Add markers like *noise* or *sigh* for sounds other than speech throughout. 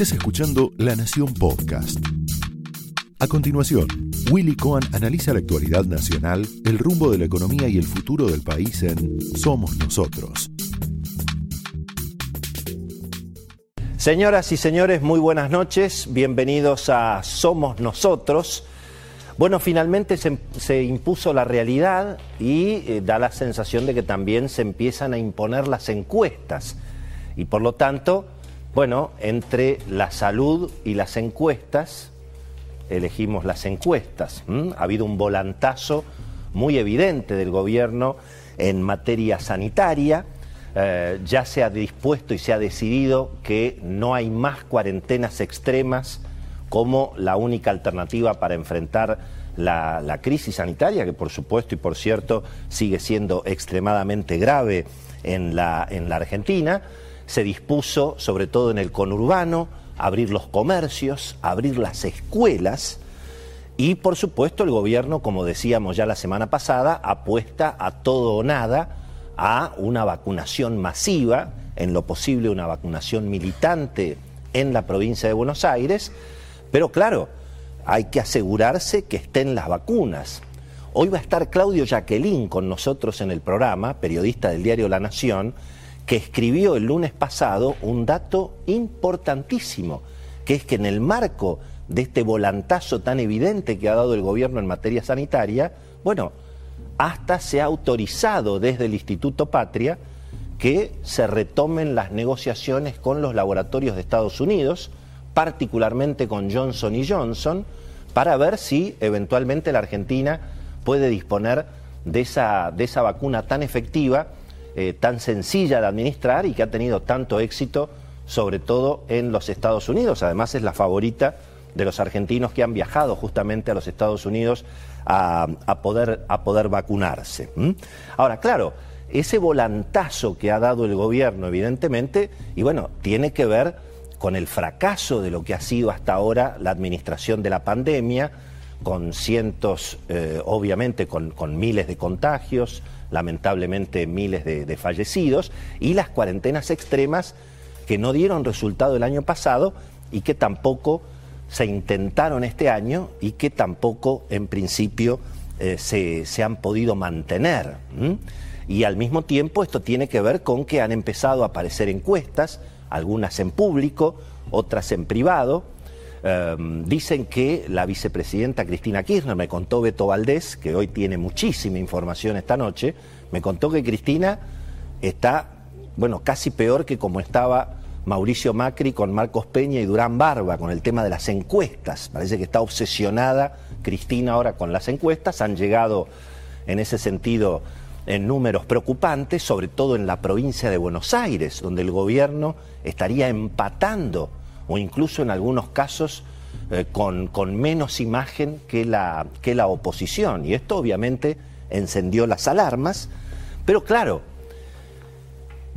Estás escuchando La Nación Podcast. A continuación, Willy Cohen analiza la actualidad nacional, el rumbo de la economía y el futuro del país en Somos Nosotros. Señoras y señores, muy buenas noches. Bienvenidos a Somos Nosotros. Bueno, finalmente se, impuso la realidad y eh, da la sensación de que también se empiezan a imponer las encuestas. Y por lo tanto, bueno, entre la salud y las encuestas, elegimos las encuestas. Ha habido un volantazo muy evidente del gobierno en materia sanitaria. Eh, ya se ha dispuesto y se ha decidido que no hay más cuarentenas extremas como la única alternativa para enfrentar la, crisis sanitaria, que por supuesto y por cierto sigue siendo extremadamente grave en la, en la Argentina. Se dispuso, sobre todo en el conurbano, abrir los comercios, abrir las escuelas y por supuesto el gobierno, como decíamos ya la semana pasada, apuesta a todo o nada a una vacunación masiva, en lo posible una vacunación militante en la provincia de Buenos Aires, pero claro, hay que asegurarse que estén las vacunas. Hoy va a estar Claudio Jacqueline con nosotros en el programa, periodista del diario La Nación, que escribió el lunes pasado un dato importantísimo, que es que en el marco de este volantazo tan evidente que ha dado el gobierno en materia sanitaria, bueno, hasta se ha autorizado desde el Instituto Patria que se retomen las negociaciones con los laboratorios de Estados Unidos, particularmente con Johnson y Johnson, para ver si eventualmente la Argentina puede disponer de esa, de esa vacuna tan efectiva, eh, tan sencilla de administrar y que ha tenido tanto éxito, sobre todo en los Estados Unidos. Además es la favorita de los argentinos que han viajado justamente a los Estados Unidos a, poder, a poder, vacunarse. Ahora, claro, ese volantazo que ha dado el gobierno, evidentemente, y bueno, tiene que ver con el fracaso de lo que ha sido hasta ahora la administración de la pandemia, con cientos, eh, obviamente, con, miles de contagios, lamentablemente miles de, fallecidos, y las cuarentenas extremas que no dieron resultado el año pasado y que tampoco se intentaron este año y que tampoco en principio eh, se, han podido mantener. Y al mismo tiempo esto tiene que ver con que han empezado a aparecer encuestas, algunas en público, otras en privado. Em, dicen que la vicepresidenta Cristina Kirchner, me contó Beto Valdés, que hoy tiene muchísima información esta noche, me contó que Cristina está, bueno, casi peor que como estaba Mauricio Macri con Marcos Peña y Durán Barba, con el tema de las encuestas. Parece que está obsesionada Cristina ahora con las encuestas. Han llegado en ese sentido en números preocupantes, sobre todo en la provincia de Buenos Aires, donde el gobierno estaría empatando o incluso en algunos casos eh, con, menos imagen que la, que la oposición. Y esto obviamente encendió las alarmas, pero claro,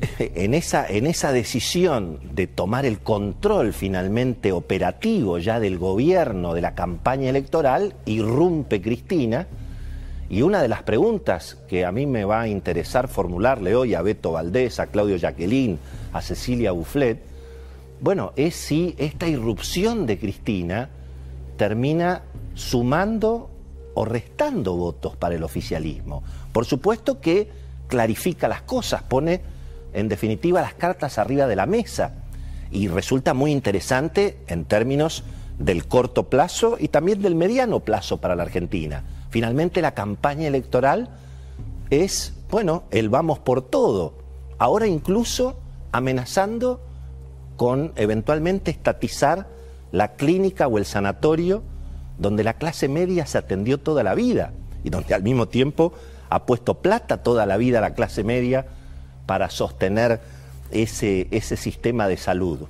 *laughs* en esa, en esa decisión de tomar el control finalmente operativo ya del gobierno, de la campaña electoral, irrumpe Cristina, y una de las preguntas que a mí me va a interesar formularle hoy a Beto Valdés, a Claudio Jacqueline, a Cecilia Bufflet, bueno, es si esta irrupción de Cristina termina sumando o restando votos para el oficialismo. Por supuesto que clarifica las cosas, pone en definitiva las cartas arriba de la mesa y resulta muy interesante en términos del corto plazo y también del mediano plazo para la Argentina. Finalmente la campaña electoral es, bueno, el vamos por todo. Ahora incluso amenazando con eventualmente estatizar la clínica o el sanatorio donde la clase media se atendió toda la vida y donde al mismo tiempo ha puesto plata toda la vida la clase media para sostener ese, ese sistema de salud.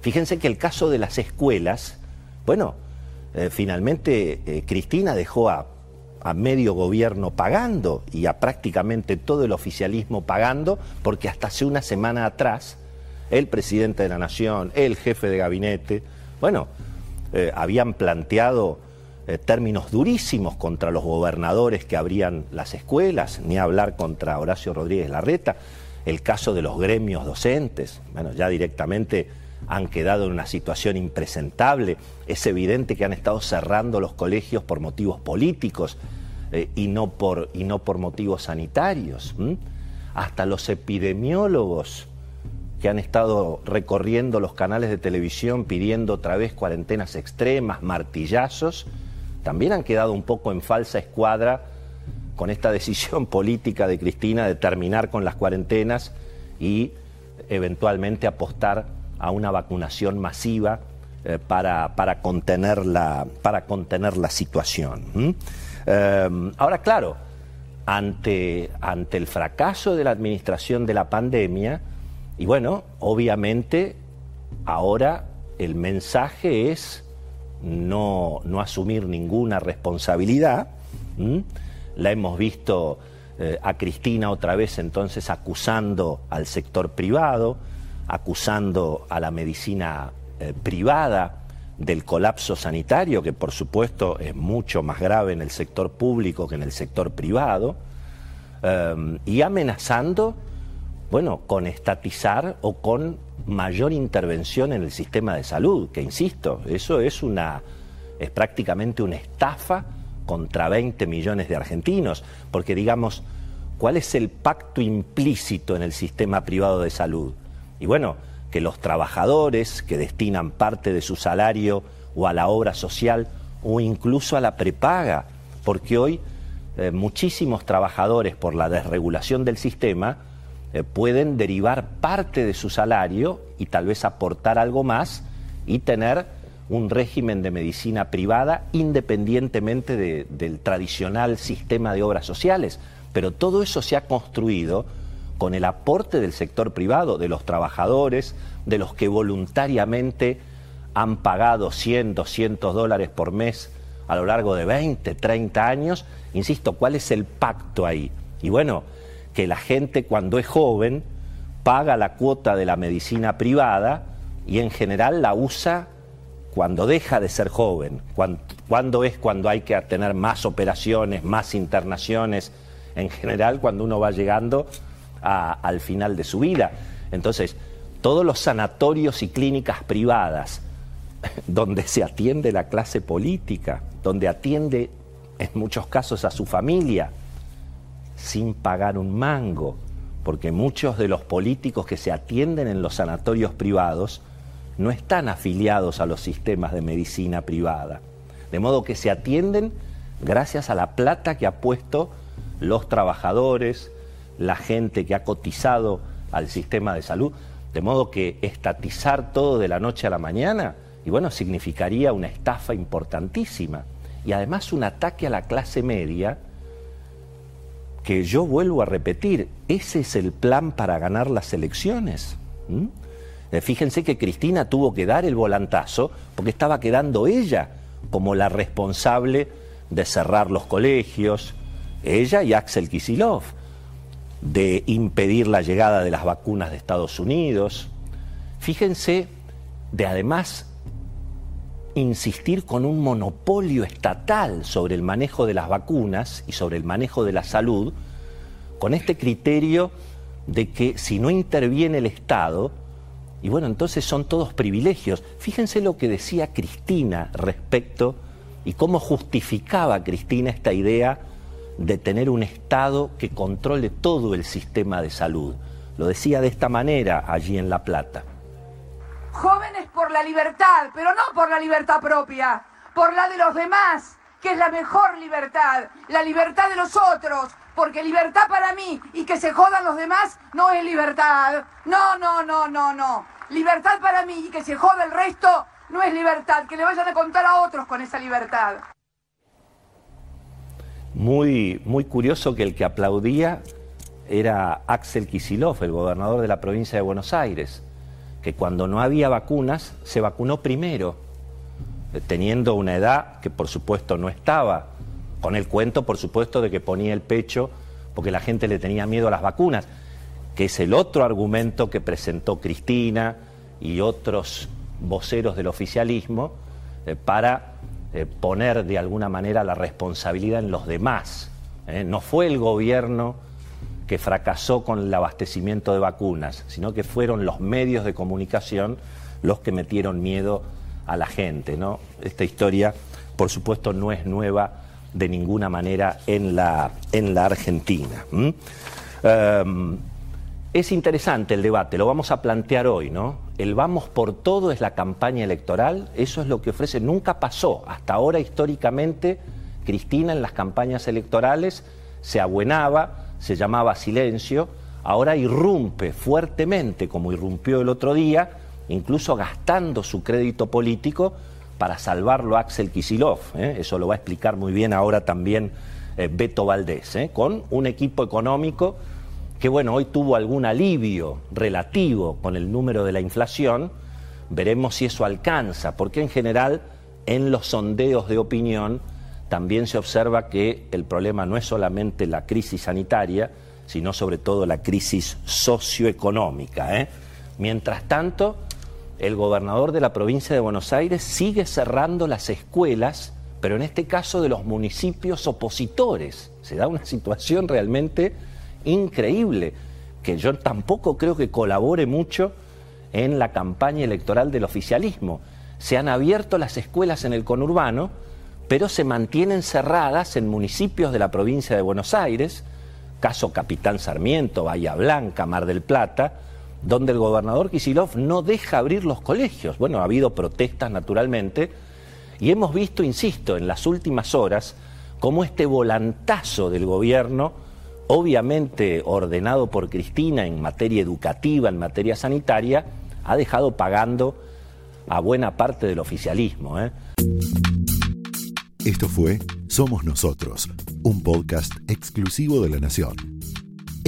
Fíjense que el caso de las escuelas, bueno, eh, finalmente eh, Cristina dejó a a medio gobierno pagando y a prácticamente todo el oficialismo pagando, porque hasta hace una semana atrás el presidente de la Nación, el jefe de gabinete, bueno, eh, habían planteado eh, términos durísimos contra los gobernadores que abrían las escuelas, ni hablar contra Horacio Rodríguez Larreta, el caso de los gremios docentes, bueno, ya directamente han quedado en una situación impresentable. Es evidente que han estado cerrando los colegios por motivos políticos eh, y, no por, y, no por, motivos sanitarios. Hasta los epidemiólogos que han estado recorriendo los canales de televisión pidiendo otra vez cuarentenas extremas, martillazos, también han quedado un poco en falsa escuadra con esta *laughs* decisión política de Cristina de terminar con las cuarentenas y eventualmente apostar a una vacunación masiva eh, para, para, contener la, para contener la situación. Eh, ahora, claro, ante, ante el fracaso de la administración de la pandemia, y bueno, obviamente ahora el mensaje es no, no asumir ninguna responsabilidad. La hemos visto eh, a Cristina otra vez entonces acusando al sector privado, acusando a la medicina eh, privada del colapso sanitario, que por supuesto es mucho más grave en el sector público que en el sector privado, eh, y amenazando bueno, con estatizar o con mayor intervención en el sistema de salud, que insisto, eso es una es prácticamente una estafa contra 20 millones de argentinos, porque digamos, ¿cuál es el pacto implícito en el sistema privado de salud? Y bueno, que los trabajadores que destinan parte de su salario o a la obra social o incluso a la prepaga, porque hoy eh, muchísimos trabajadores por la desregulación del sistema eh, pueden derivar parte de su salario y tal vez aportar algo más y tener un régimen de medicina privada independientemente del tradicional sistema de obras sociales. Pero todo eso se ha construido con el aporte del sector privado, de los trabajadores, de los que voluntariamente han pagado 100, 200 dólares por mes a lo largo de 20, 30 años. Insisto, ¿cuál es el pacto ahí? Y bueno, que la gente cuando es joven paga la cuota de la medicina privada y en general la usa cuando deja de ser joven, cuando, es cuando hay que tener más operaciones, más internaciones, en general cuando uno va llegando al final de su vida. Entonces, todos los sanatorios y clínicas privadas *laughs* donde se atiende la clase política, donde atiende en muchos casos a su familia, sin pagar un mango, porque muchos de los políticos que se atienden en los sanatorios privados no están afiliados a los sistemas de medicina privada. De modo que se atienden gracias a la plata que ha puesto los trabajadores, la gente que ha cotizado al sistema de salud. De modo que estatizar todo de la noche a la mañana, y bueno, significaría una estafa importantísima. Y además un ataque a la clase media que yo vuelvo a repetir, ese es el plan para ganar las elecciones. Eh, fíjense que Cristina tuvo que dar el volantazo porque estaba quedando ella como la responsable de cerrar los colegios, ella y Axel Kisilov, de impedir la llegada de las vacunas de Estados Unidos. Fíjense de además insistir con un monopolio estatal sobre el manejo de las vacunas y sobre el manejo de la salud, con este criterio de que si no interviene el Estado, y bueno, entonces son todos privilegios. Fíjense lo que decía Cristina respecto y cómo justificaba Cristina esta idea de tener un Estado que controle todo el sistema de salud. Lo decía de esta manera allí en La Plata jóvenes por la libertad, pero no por la libertad propia, por la de los demás, que es la mejor libertad, la libertad de los otros, porque libertad para mí y que se jodan los demás no es libertad. No, no, no, no, no. Libertad para mí y que se joda el resto no es libertad, que le vayan a contar a otros con esa libertad. Muy, muy curioso que el que aplaudía era Axel Kisilov, el gobernador de la provincia de Buenos Aires que cuando no había vacunas se vacunó primero, eh, teniendo una edad que por supuesto no estaba, con el cuento por supuesto de que ponía el pecho porque la gente le tenía miedo a las vacunas, que es el otro argumento que presentó Cristina y otros voceros del oficialismo eh, para eh, poner de alguna manera la responsabilidad en los demás. No fue el gobierno que fracasó con el abastecimiento de vacunas, sino que fueron los medios de comunicación los que metieron miedo a la gente. ¿no? Esta historia, por supuesto, no es nueva de ninguna manera en la, en la Argentina. Em, es interesante el debate, lo vamos a plantear hoy, ¿no? El vamos por todo es la campaña electoral, eso es lo que ofrece, nunca pasó. Hasta ahora, históricamente, Cristina en las campañas electorales se abuenaba, se llamaba silencio, ahora irrumpe fuertemente, como irrumpió el otro día, incluso gastando su crédito político para salvarlo Axel Kisilov. ¿eh? Eso lo va a explicar muy bien ahora también eh, Beto Valdés, ¿eh? con un equipo económico que, bueno, hoy tuvo algún alivio relativo con el número de la inflación. Veremos si eso alcanza, porque en general en los sondeos de opinión también se observa que el problema no es solamente la crisis sanitaria, sino sobre todo la crisis socioeconómica. Mientras tanto, el gobernador de la provincia de Buenos Aires sigue cerrando las escuelas, pero en este caso de los municipios opositores. Se da una situación realmente increíble, que yo tampoco creo que colabore mucho en la campaña electoral del oficialismo. Se han abierto las escuelas en el conurbano, pero se mantienen cerradas en municipios de la provincia de Buenos Aires, caso Capitán Sarmiento, Bahía Blanca, Mar del Plata, donde el gobernador Kisilov no deja abrir los colegios. Bueno, ha habido protestas naturalmente, y hemos visto, insisto, en las últimas horas, cómo este volantazo del gobierno, obviamente ordenado por Cristina en materia educativa, en materia sanitaria, ha dejado pagando a buena parte del oficialismo. ¿eh? Esto fue Somos Nosotros, un podcast exclusivo de La Nación.